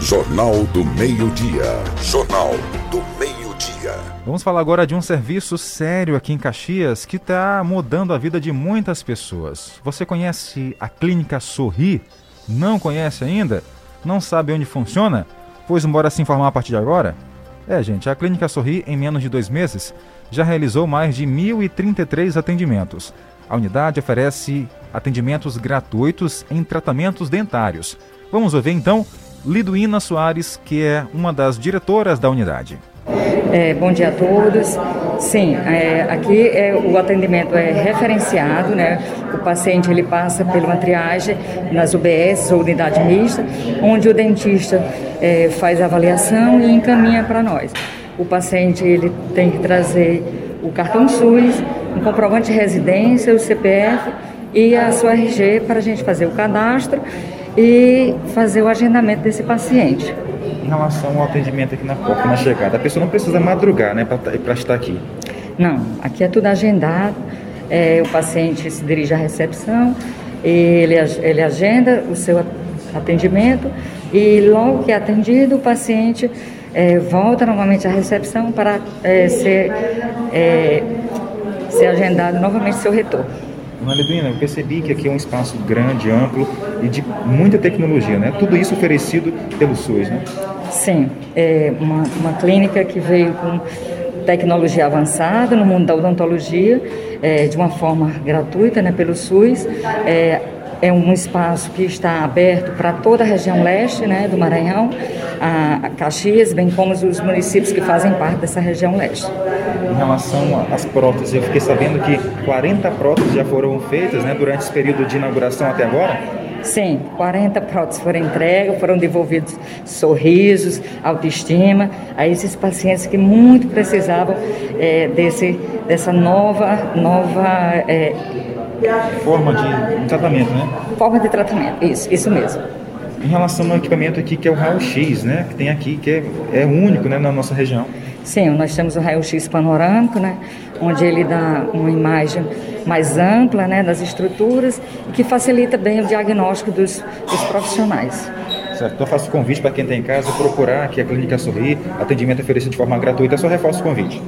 Jornal do Meio-Dia. Jornal do Meio-Dia. Vamos falar agora de um serviço sério aqui em Caxias que está mudando a vida de muitas pessoas. Você conhece a Clínica Sorri? Não conhece ainda? Não sabe onde funciona? Pois embora se informar a partir de agora? É, gente, a Clínica Sorri, em menos de dois meses, já realizou mais de 1.033 atendimentos. A unidade oferece atendimentos gratuitos em tratamentos dentários. Vamos ouvir então Liduína Soares, que é uma das diretoras da unidade. É, bom dia a todos. Sim, é, aqui é, o atendimento é referenciado, né? O paciente ele passa por uma triagem nas UBS ou unidade mista, onde o dentista é, faz a avaliação e encaminha para nós. O paciente ele tem que trazer o cartão SUS, um comprovante de residência, o CPF e a sua RG para a gente fazer o cadastro e fazer o agendamento desse paciente. Em relação ao atendimento aqui na porta, na chegada, a pessoa não precisa madrugar né, para estar aqui? Não, aqui é tudo agendado. É, o paciente se dirige à recepção, ele, ele agenda o seu atendimento e logo que é atendido, o paciente é, volta novamente à recepção para é, ser, é, ser agendado novamente seu retorno. Dona Leduína, eu percebi que aqui é um espaço grande, amplo e de muita tecnologia, né? Tudo isso oferecido pelo SUS, né? Sim, é uma, uma clínica que veio com tecnologia avançada no mundo da odontologia, é, de uma forma gratuita, né, pelo SUS. É, é um espaço que está aberto para toda a região leste né, do Maranhão, a Caxias, bem como os municípios que fazem parte dessa região leste. Em relação às próteses, eu fiquei sabendo que 40 próteses já foram feitas né, durante esse período de inauguração até agora. Sim, 40 próteses foram entregues, foram devolvidos sorrisos, autoestima a esses pacientes que muito precisavam é, desse, dessa nova, nova é, forma de tratamento, né? Forma de tratamento, isso, isso mesmo. Em relação ao equipamento aqui que é o raio-x, né? Que tem aqui, que é, é único né, na nossa região. Sim, nós temos o raio-x panorâmico, né? Onde ele dá uma imagem mais ampla né, das estruturas e que facilita bem o diagnóstico dos, dos profissionais. Certo. Então eu faço o convite para quem está em casa procurar aqui a Clínica Sorri, atendimento oferecido de forma gratuita, só reforço o convite.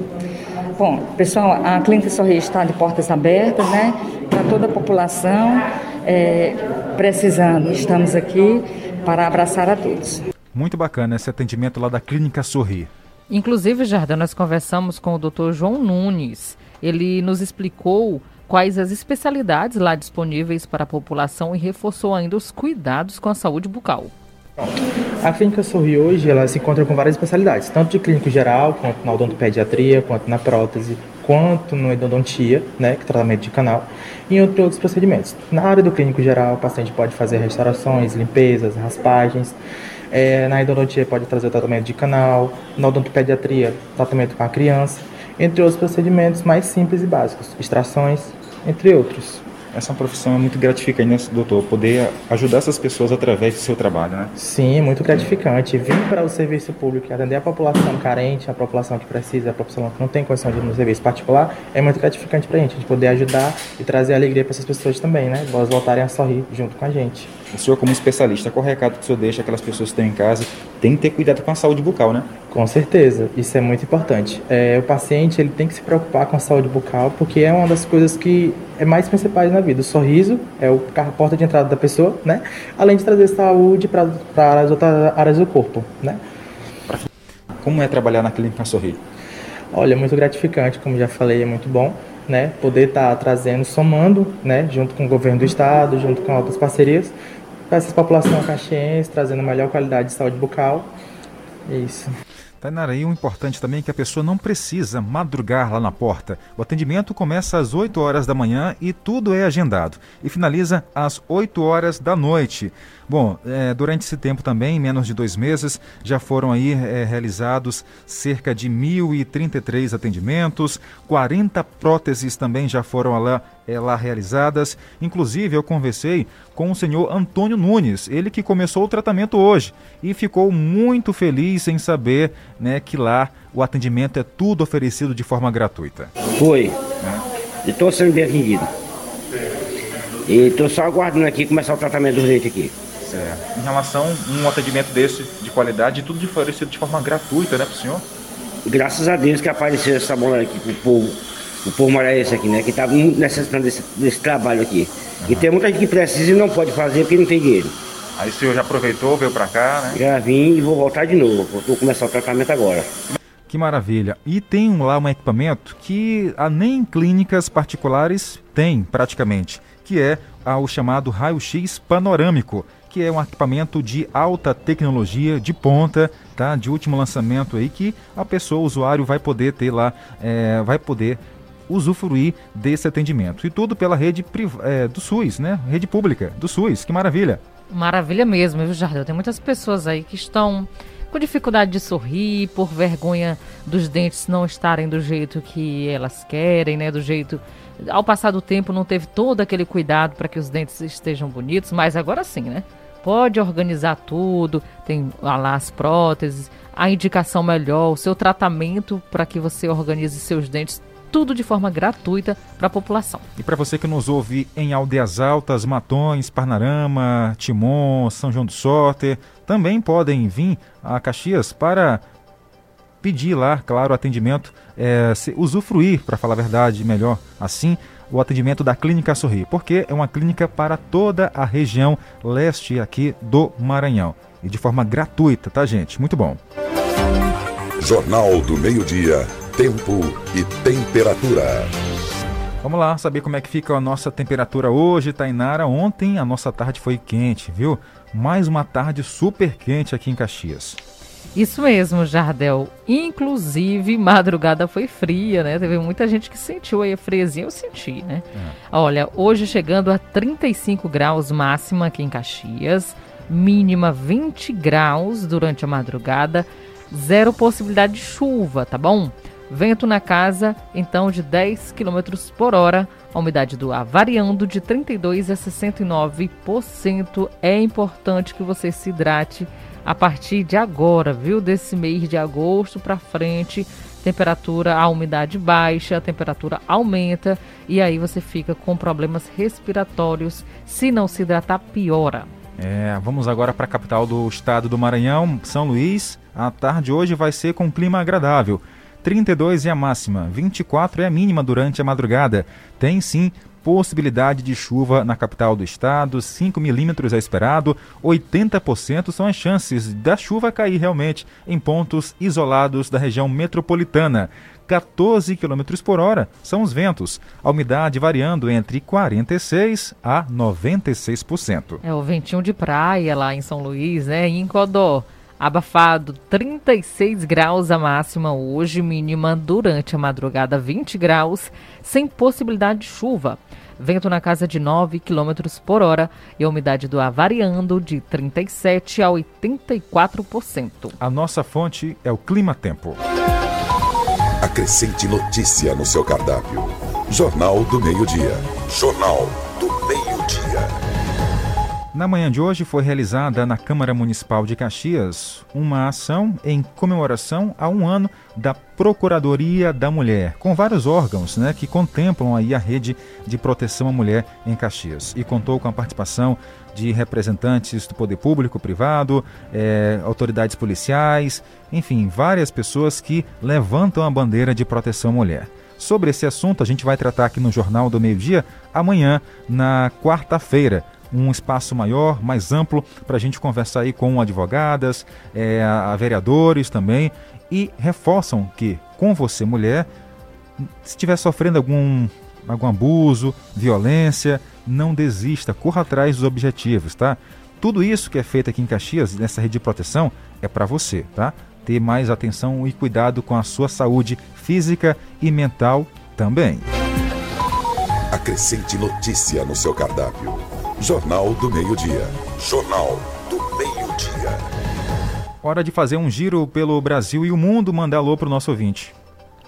Bom, pessoal, a Clínica Sorri está de portas abertas, né? Para toda a população, é, precisando, estamos aqui para abraçar a todos. Muito bacana esse atendimento lá da Clínica Sorri. Inclusive, Jardim, nós conversamos com o Dr. João Nunes. Ele nos explicou quais as especialidades lá disponíveis para a população e reforçou ainda os cuidados com a saúde bucal. A clínica Sorri hoje ela se encontra com várias especialidades, tanto de clínico geral, quanto na odontopediatria, quanto na prótese, quanto no endodontia, né, que é tratamento de canal, e entre outros procedimentos. Na área do clínico geral, o paciente pode fazer restaurações, limpezas, raspagens. É, na endodontia pode trazer o tratamento de canal, na odontopediatria, tratamento com a criança, entre outros procedimentos mais simples e básicos, extrações, entre outros essa é profissão muito gratificante, né, doutor? Poder ajudar essas pessoas através do seu trabalho, né? Sim, muito gratificante. Vir para o serviço público e atender a população carente, a população que precisa, a população que não tem condição de ir no serviço particular, é muito gratificante para a gente, a gente poder ajudar e trazer alegria para essas pessoas também, né? Elas voltarem a sorrir junto com a gente. O senhor, como especialista, qual o recado que o senhor deixa aquelas pessoas que estão em casa? Tem que ter cuidado com a saúde bucal, né? Com certeza, isso é muito importante. É, o paciente ele tem que se preocupar com a saúde bucal, porque é uma das coisas que é mais principais na vida. O sorriso é o, a porta de entrada da pessoa, né? Além de trazer saúde para as outras áreas do corpo, né? Como é trabalhar na clínica Sorrir? Olha, muito gratificante, como já falei, é muito bom né, poder estar tá trazendo, somando, né, junto com o governo do estado, junto com outras parcerias, para essa população caxiense, trazendo melhor qualidade de saúde bucal. É isso. Tainara, e o importante também é que a pessoa não precisa madrugar lá na porta. O atendimento começa às 8 horas da manhã e tudo é agendado. E finaliza às 8 horas da noite. Bom, é, durante esse tempo também, menos de dois meses, já foram aí é, realizados cerca de 1.033 atendimentos, 40 próteses também já foram lá, é, lá realizadas. Inclusive, eu conversei com o senhor Antônio Nunes, ele que começou o tratamento hoje e ficou muito feliz em saber né, que lá o atendimento é tudo oferecido de forma gratuita. Foi. É. Estou sendo bem atendido. E estou só aguardando aqui começar o tratamento do leite aqui. Certo. Em relação a um atendimento desse de qualidade, tudo de oferecido de forma gratuita, né, para o senhor? Graças a Deus que apareceu essa bola aqui pro povo, o povo maranhense aqui, né? Que tá muito necessitando desse, desse trabalho aqui. Uhum. E tem muita gente que precisa e não pode fazer porque não tem dinheiro. Aí o senhor já aproveitou, veio para cá, né? Já vim e vou voltar de novo. Vou começar o tratamento agora. Que maravilha. E tem lá um equipamento que a nem clínicas particulares tem praticamente, que é o chamado raio-x panorâmico, que é um equipamento de alta tecnologia, de ponta, tá? De último lançamento aí que a pessoa, o usuário, vai poder ter lá, é, vai poder usufruir desse atendimento. E tudo pela rede é, do SUS, né? Rede pública do SUS. Que maravilha. Maravilha mesmo, viu, Jardel? Tem muitas pessoas aí que estão com dificuldade de sorrir, por vergonha dos dentes não estarem do jeito que elas querem, né? Do jeito. Ao passar do tempo, não teve todo aquele cuidado para que os dentes estejam bonitos, mas agora sim, né? Pode organizar tudo, tem lá as próteses, a indicação melhor, o seu tratamento para que você organize seus dentes tudo de forma gratuita para a população. E para você que nos ouve em Aldeias Altas, Matões, Parnarama, Timon, São João do Sorte, também podem vir a Caxias para pedir lá, claro, atendimento, é, se, usufruir, para falar a verdade melhor assim, o atendimento da Clínica Sorrir, porque é uma clínica para toda a região leste aqui do Maranhão. E de forma gratuita, tá, gente? Muito bom. Jornal do Meio-Dia tempo e temperatura. Vamos lá saber como é que fica a nossa temperatura hoje, Tainara. Ontem a nossa tarde foi quente, viu? Mais uma tarde super quente aqui em Caxias. Isso mesmo, Jardel. Inclusive, madrugada foi fria, né? Teve muita gente que sentiu aí a friezinha, eu senti, né? É. Olha, hoje chegando a 35 graus máxima aqui em Caxias, mínima 20 graus durante a madrugada, zero possibilidade de chuva, tá bom? Vento na casa, então, de 10 km por hora. A umidade do ar variando de 32% a 69%. É importante que você se hidrate a partir de agora, viu? Desse mês de agosto para frente. Temperatura, a umidade baixa, a temperatura aumenta e aí você fica com problemas respiratórios. Se não se hidratar, piora. É, vamos agora para a capital do estado do Maranhão, São Luís. A tarde hoje vai ser com clima agradável. 32 é a máxima, 24 é a mínima durante a madrugada. Tem sim possibilidade de chuva na capital do estado, 5 milímetros é esperado, 80% são as chances da chuva cair realmente em pontos isolados da região metropolitana. 14 km por hora são os ventos, a umidade variando entre 46% a 96%. É o ventinho de praia lá em São Luís, né? Em Codó. Abafado, 36 graus a máxima hoje, mínima durante a madrugada 20 graus, sem possibilidade de chuva. Vento na casa de 9 km por hora e a umidade do ar variando de 37% a 84%. A nossa fonte é o Clima Tempo. Acrescente notícia no seu cardápio. Jornal do Meio-Dia. Jornal do Meio-Dia. Na manhã de hoje foi realizada na Câmara Municipal de Caxias uma ação em comemoração a um ano da Procuradoria da Mulher, com vários órgãos né, que contemplam aí a rede de proteção à mulher em Caxias. E contou com a participação de representantes do poder público, privado, é, autoridades policiais, enfim, várias pessoas que levantam a bandeira de proteção à mulher. Sobre esse assunto, a gente vai tratar aqui no Jornal do Meio Dia, amanhã, na quarta-feira um espaço maior, mais amplo, para a gente conversar aí com advogadas, é, a vereadores também, e reforçam que com você, mulher, se estiver sofrendo algum, algum abuso, violência, não desista, corra atrás dos objetivos, tá? Tudo isso que é feito aqui em Caxias, nessa rede de proteção, é para você, tá? Ter mais atenção e cuidado com a sua saúde física e mental também. Acrescente notícia no seu cardápio. Jornal do Meio-Dia. Jornal do Meio-Dia. Hora de fazer um giro pelo Brasil e o mundo mandar alô para o nosso ouvinte.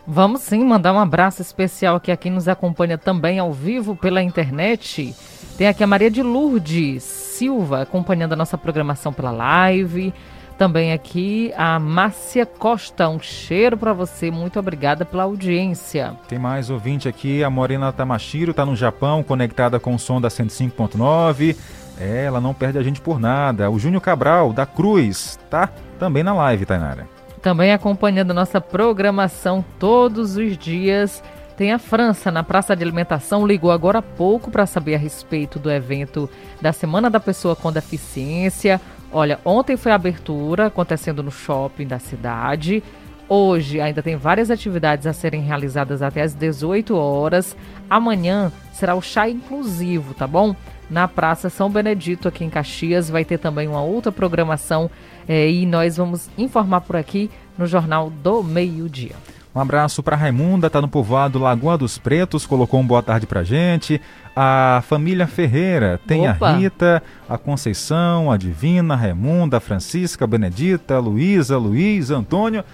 Vamos sim mandar um abraço especial aqui a quem nos acompanha também ao vivo pela internet. Tem aqui a Maria de Lourdes Silva acompanhando a nossa programação pela live. Também aqui a Márcia Costa, um cheiro para você, muito obrigada pela audiência. Tem mais ouvinte aqui, a Morena Tamashiro está no Japão, conectada com o som da 105.9. É, ela não perde a gente por nada. O Júnior Cabral, da Cruz, tá também na live, Tainara. Também acompanhando a nossa programação todos os dias. Tem a França na Praça de Alimentação, ligou agora há pouco para saber a respeito do evento da Semana da Pessoa com Deficiência. Olha, ontem foi a abertura acontecendo no shopping da cidade. Hoje ainda tem várias atividades a serem realizadas até às 18 horas. Amanhã será o chá inclusivo, tá bom? Na Praça São Benedito, aqui em Caxias, vai ter também uma outra programação é, e nós vamos informar por aqui no Jornal do Meio-Dia. Um abraço para Raimunda, tá no povoado Lagoa dos Pretos, colocou um boa tarde pra gente. A família Ferreira tem Opa. a Rita, a Conceição, a Divina, a Raimunda, a Francisca, a Benedita, a Luísa, Luiz, Antônio.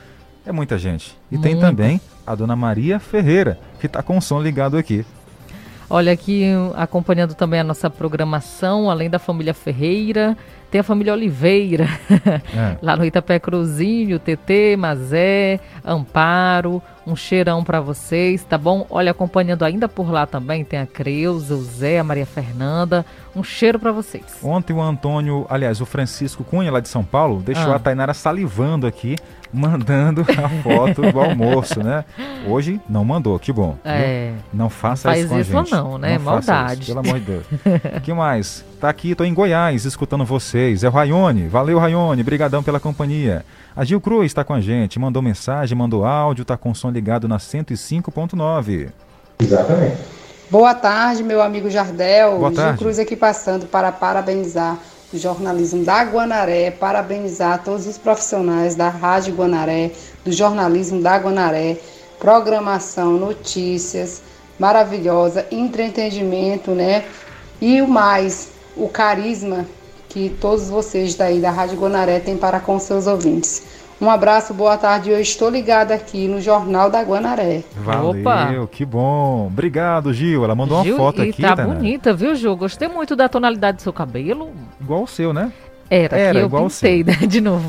É muita gente. E tem também a dona Maria Ferreira, que está com o som ligado aqui. Olha aqui, acompanhando também a nossa programação, além da família Ferreira, tem a família Oliveira, é. lá no Itapé Cruzinho, TT, Mazé, Amparo, um cheirão para vocês, tá bom? Olha, acompanhando ainda por lá também, tem a Creuza, o Zé, a Maria Fernanda, um cheiro para vocês. Ontem o Antônio, aliás, o Francisco Cunha, lá de São Paulo, deixou ah. a Tainara salivando aqui, mandando a foto do almoço, né? Hoje não mandou, que bom. É. Não faça Faz isso com isso a gente. não, né? Não Maldade. Isso, pelo amor de Deus. que mais? Tá aqui, tô em Goiás, escutando vocês. É o Raione. Valeu, Raione. Brigadão pela companhia. A Gil Cruz está com a gente, mandou mensagem, mandou áudio, tá com o som ligado na 105.9. Exatamente. Boa tarde, meu amigo Jardel. Boa tarde. Gil Cruz aqui passando para parabenizar o jornalismo da Guanaré, parabenizar todos os profissionais da Rádio Guanaré, do jornalismo da Guanaré, programação, notícias maravilhosa, entretenimento, né? E o mais, o carisma que todos vocês daí da Rádio Guanaré têm para com seus ouvintes. Um abraço, boa tarde. Eu estou ligada aqui no Jornal da Guanaré. Valeu, Opa. que bom. Obrigado, Gil. Ela mandou Gil, uma foto e aqui. Tá bonita, viu, Gil? Gostei muito da tonalidade do seu cabelo. Igual o seu, né? Era, Era que eu igual pintei, né, de novo.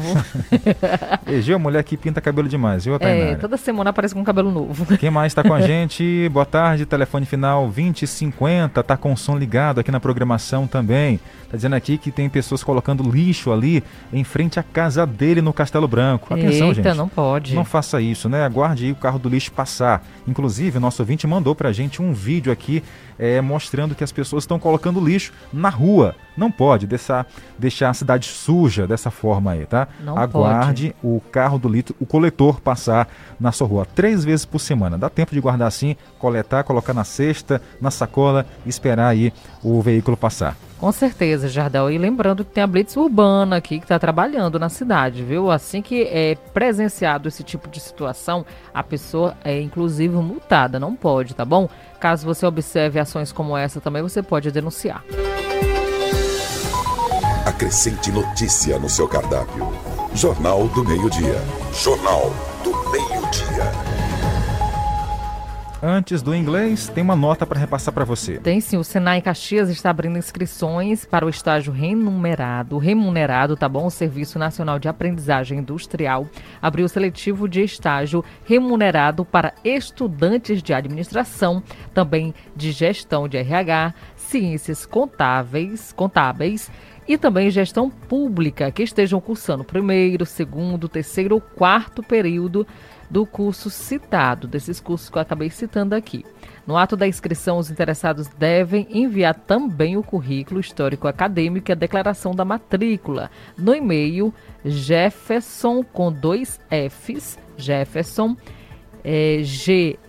Gil, mulher que pinta cabelo demais, viu, Tainara? É, toda semana aparece com um cabelo novo. Quem mais está com a gente? Boa tarde, telefone final 2050, tá com o som ligado aqui na programação também. Tá dizendo aqui que tem pessoas colocando lixo ali em frente à casa dele no Castelo Branco. Atenção, Eita, gente. não pode. Não faça isso, né? Aguarde aí o carro do lixo passar. Inclusive, o nosso ouvinte mandou pra gente um vídeo aqui é, mostrando que as pessoas estão colocando lixo na rua. Não pode deixar, deixar a cidade suja dessa forma aí, tá? Não Aguarde pode. o carro do litro, o coletor passar na sua rua três vezes por semana. Dá tempo de guardar assim, coletar, colocar na cesta, na sacola e esperar aí o veículo passar. Com certeza, Jardel. E lembrando que tem a Blitz Urbana aqui que está trabalhando na cidade, viu? Assim que é presenciado esse tipo de situação, a pessoa é inclusive multada, não pode, tá bom? Caso você observe ações como essa também, você pode denunciar. Acrescente notícia no seu cardápio. Jornal do Meio-Dia. Jornal do Meio-Dia. Antes do inglês, tem uma nota para repassar para você. Tem sim, o Senai Caxias está abrindo inscrições para o estágio remunerado, remunerado, tá bom? O Serviço Nacional de Aprendizagem Industrial abriu o seletivo de estágio remunerado para estudantes de administração, também de gestão de RH, ciências contáveis, contábeis e também gestão pública que estejam cursando primeiro, segundo, terceiro ou quarto período do curso citado, desses cursos que eu acabei citando aqui. No ato da inscrição, os interessados devem enviar também o currículo histórico acadêmico e a declaração da matrícula no e-mail Jefferson com dois Fs, Jefferson, é, G-R-E-Q-I,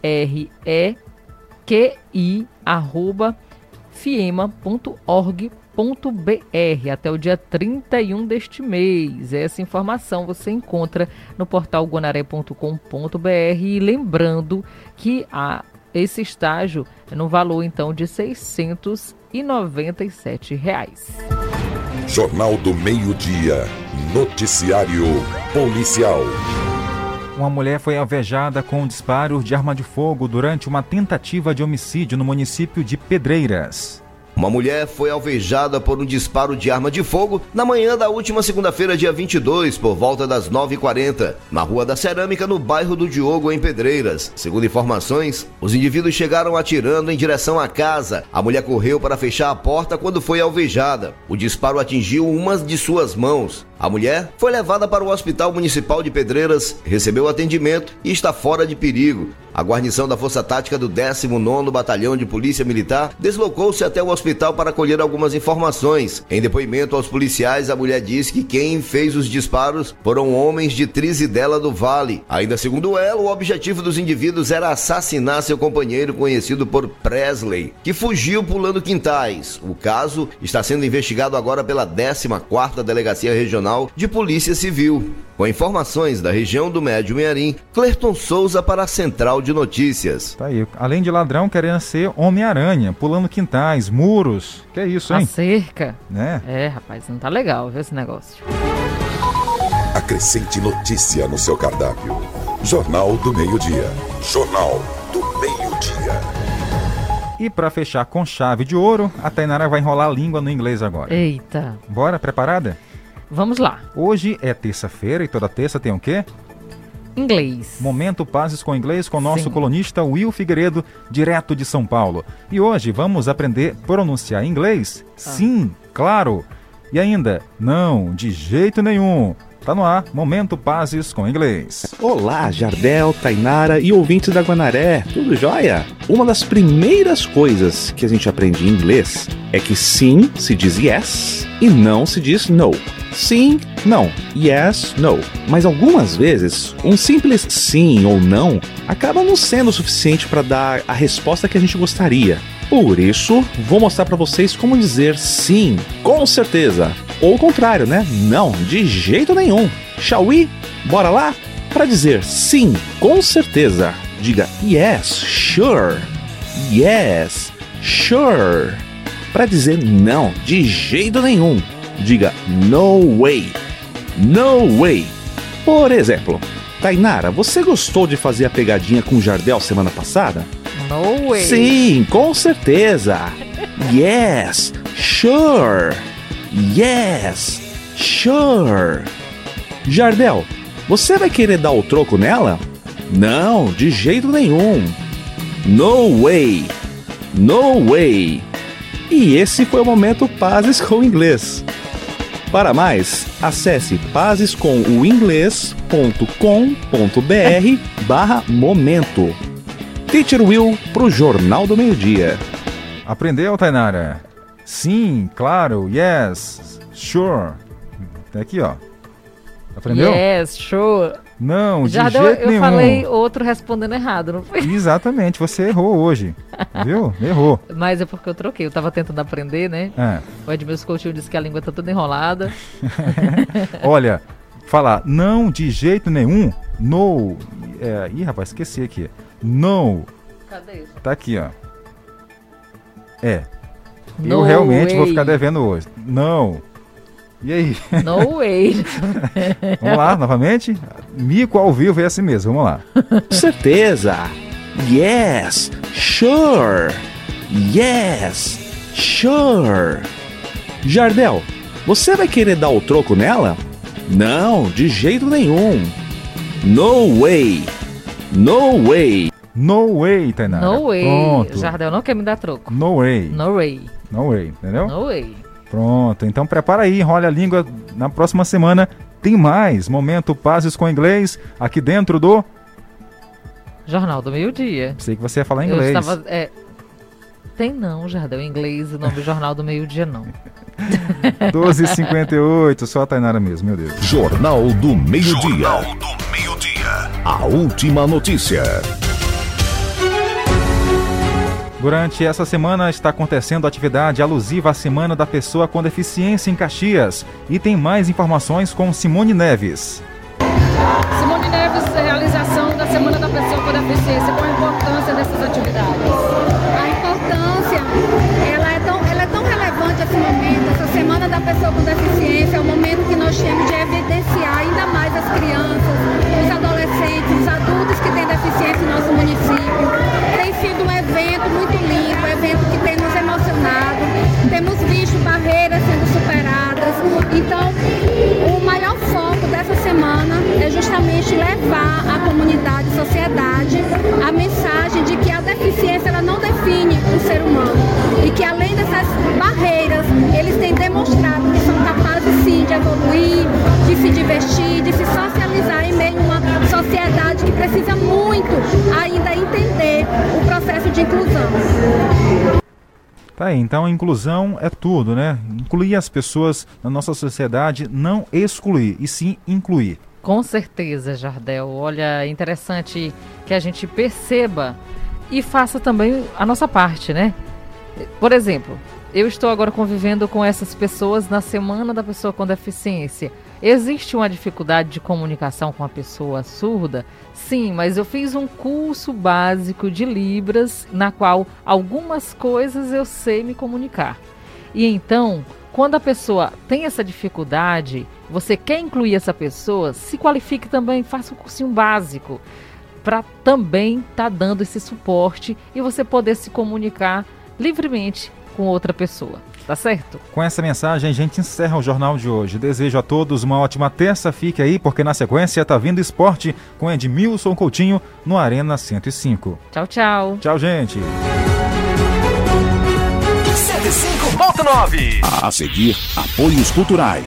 arroba, fiema.org.br br até o dia 31 deste mês. Essa informação você encontra no portal guanaré.com.br e lembrando que a, esse estágio é no valor então de 697 reais. Jornal do Meio-Dia. Noticiário Policial. Uma mulher foi alvejada com um disparo de arma de fogo durante uma tentativa de homicídio no município de Pedreiras. Uma mulher foi alvejada por um disparo de arma de fogo na manhã da última segunda-feira, dia 22, por volta das 9h40, na Rua da Cerâmica, no bairro do Diogo, em Pedreiras. Segundo informações, os indivíduos chegaram atirando em direção à casa. A mulher correu para fechar a porta quando foi alvejada. O disparo atingiu uma de suas mãos. A mulher foi levada para o Hospital Municipal de Pedreiras, recebeu atendimento e está fora de perigo. A guarnição da Força Tática do 19º Batalhão de Polícia Militar deslocou-se até o hospital para colher algumas informações. Em depoimento aos policiais, a mulher disse que quem fez os disparos foram homens de Trizidela do Vale. Ainda segundo ela, o objetivo dos indivíduos era assassinar seu companheiro conhecido por Presley, que fugiu pulando quintais. O caso está sendo investigado agora pela 14ª Delegacia Regional de Polícia Civil. Com informações da região do Médio Mearim, Clerton Souza para a Central de Notícias. Tá aí. Além de ladrão, querendo ser Homem-Aranha, pulando quintais, muros. Que é isso, hein? A cerca. Né? É, rapaz, não tá legal, viu, esse negócio. Acrescente notícia no seu cardápio. Jornal do Meio-Dia. Jornal do Meio-Dia. E para fechar com chave de ouro, a Tainara vai enrolar a língua no inglês agora. Eita. Bora, preparada? Vamos lá. Hoje é terça-feira e toda terça tem o quê? Inglês. Momento Pazes com Inglês com nosso Sim. colunista Will Figueiredo, direto de São Paulo. E hoje vamos aprender a pronunciar inglês? Sim, claro. E ainda, não, de jeito nenhum. Tá no ar, Momento Pazes com Inglês. Olá, Jardel, Tainara e ouvintes da Guanaré, tudo jóia? Uma das primeiras coisas que a gente aprende em inglês é que sim se diz yes e não se diz no. Sim, não, yes, no. Mas algumas vezes, um simples sim ou não acaba não sendo o suficiente para dar a resposta que a gente gostaria. Por isso, vou mostrar para vocês como dizer sim, com certeza. Ou o contrário, né? Não, de jeito nenhum. Shall we? Bora lá? Para dizer sim, com certeza, diga yes, sure. Yes, sure. Para dizer não, de jeito nenhum, diga no way. No way. Por exemplo, Tainara, você gostou de fazer a pegadinha com o Jardel semana passada? No way. Sim, com certeza. Yes, sure. Yes, sure. Jardel, você vai querer dar o troco nela? Não, de jeito nenhum. No way. No way. E esse foi o momento Pazes com o Inglês. Para mais, acesse pazescomoinglês.com.br barra momento. Teacher Will pro Jornal do Meio Dia. Aprendeu, Tainara? Sim, claro, yes, sure. Aqui, ó. Aprendeu? Yes, sure. Não, de Já deu, jeito eu nenhum. falei outro respondendo errado, não foi? Exatamente, você errou hoje. Viu? Errou. Mas é porque eu troquei. Eu tava tentando aprender, né? É. O Edmilson Coutinho disse que a língua tá toda enrolada. Olha, falar não de jeito nenhum, no. É, ih, rapaz, esqueci aqui. No. Cadê isso? Tá aqui, ó. É. eu No realmente vou way. ficar devendo hoje. Não. E aí? No way. Vamos lá, novamente? Mico ao vivo é assim mesmo, vamos lá. Certeza. Yes, sure. Yes, sure. Jardel, você vai querer dar o troco nela? Não, de jeito nenhum. No way. No way. No way, Tainara. No way. Pronto. Jardel não quer me dar troco. No way. No way. No way, entendeu? No way. Pronto, então prepara aí, enrola a língua. Na próxima semana tem mais Momento Pazes com Inglês aqui dentro do. Jornal do Meio-Dia. Sei que você ia falar Eu inglês. estava. é, Tem não, Jardel. Em inglês, o nome do Jornal do Meio-Dia, não. 12h58, só a Tainara mesmo, meu Deus. Jornal do Meio-Dia. Jornal do Meio-Dia. A última notícia. Durante essa semana está acontecendo atividade alusiva à Semana da Pessoa com Deficiência em Caxias. E tem mais informações com Simone Neves. Simone Neves, realização da Semana da Pessoa com Deficiência, qual a importância dessas atividades? A importância, ela é, tão, ela é tão relevante esse momento, essa Semana da Pessoa com Deficiência, é o momento que nós temos de evidenciar ainda mais as crianças, os adolescentes, os adultos que têm deficiência em nosso município. Tem sido um evento muito limpo, é evento que tem nos emocionado, temos visto barreiras sendo superadas. Então, o maior foco dessa semana é justamente levar à comunidade, à sociedade, a mensagem de que a deficiência ela não define o ser Tá aí, então inclusão é tudo, né? Incluir as pessoas na nossa sociedade, não excluir, e sim incluir. Com certeza, Jardel. Olha, é interessante que a gente perceba e faça também a nossa parte, né? Por exemplo, eu estou agora convivendo com essas pessoas na Semana da Pessoa com Deficiência. Existe uma dificuldade de comunicação com a pessoa surda? Sim, mas eu fiz um curso básico de Libras, na qual algumas coisas eu sei me comunicar. E então, quando a pessoa tem essa dificuldade, você quer incluir essa pessoa, se qualifique também, faça um cursinho básico para também estar tá dando esse suporte e você poder se comunicar livremente com outra pessoa. Tá certo? Com essa mensagem, a gente encerra o jornal de hoje. Desejo a todos uma ótima terça. Fique aí, porque na sequência tá vindo esporte com Edmilson Coutinho no Arena 105. Tchau, tchau. Tchau, gente. 105.9 A seguir, apoios culturais.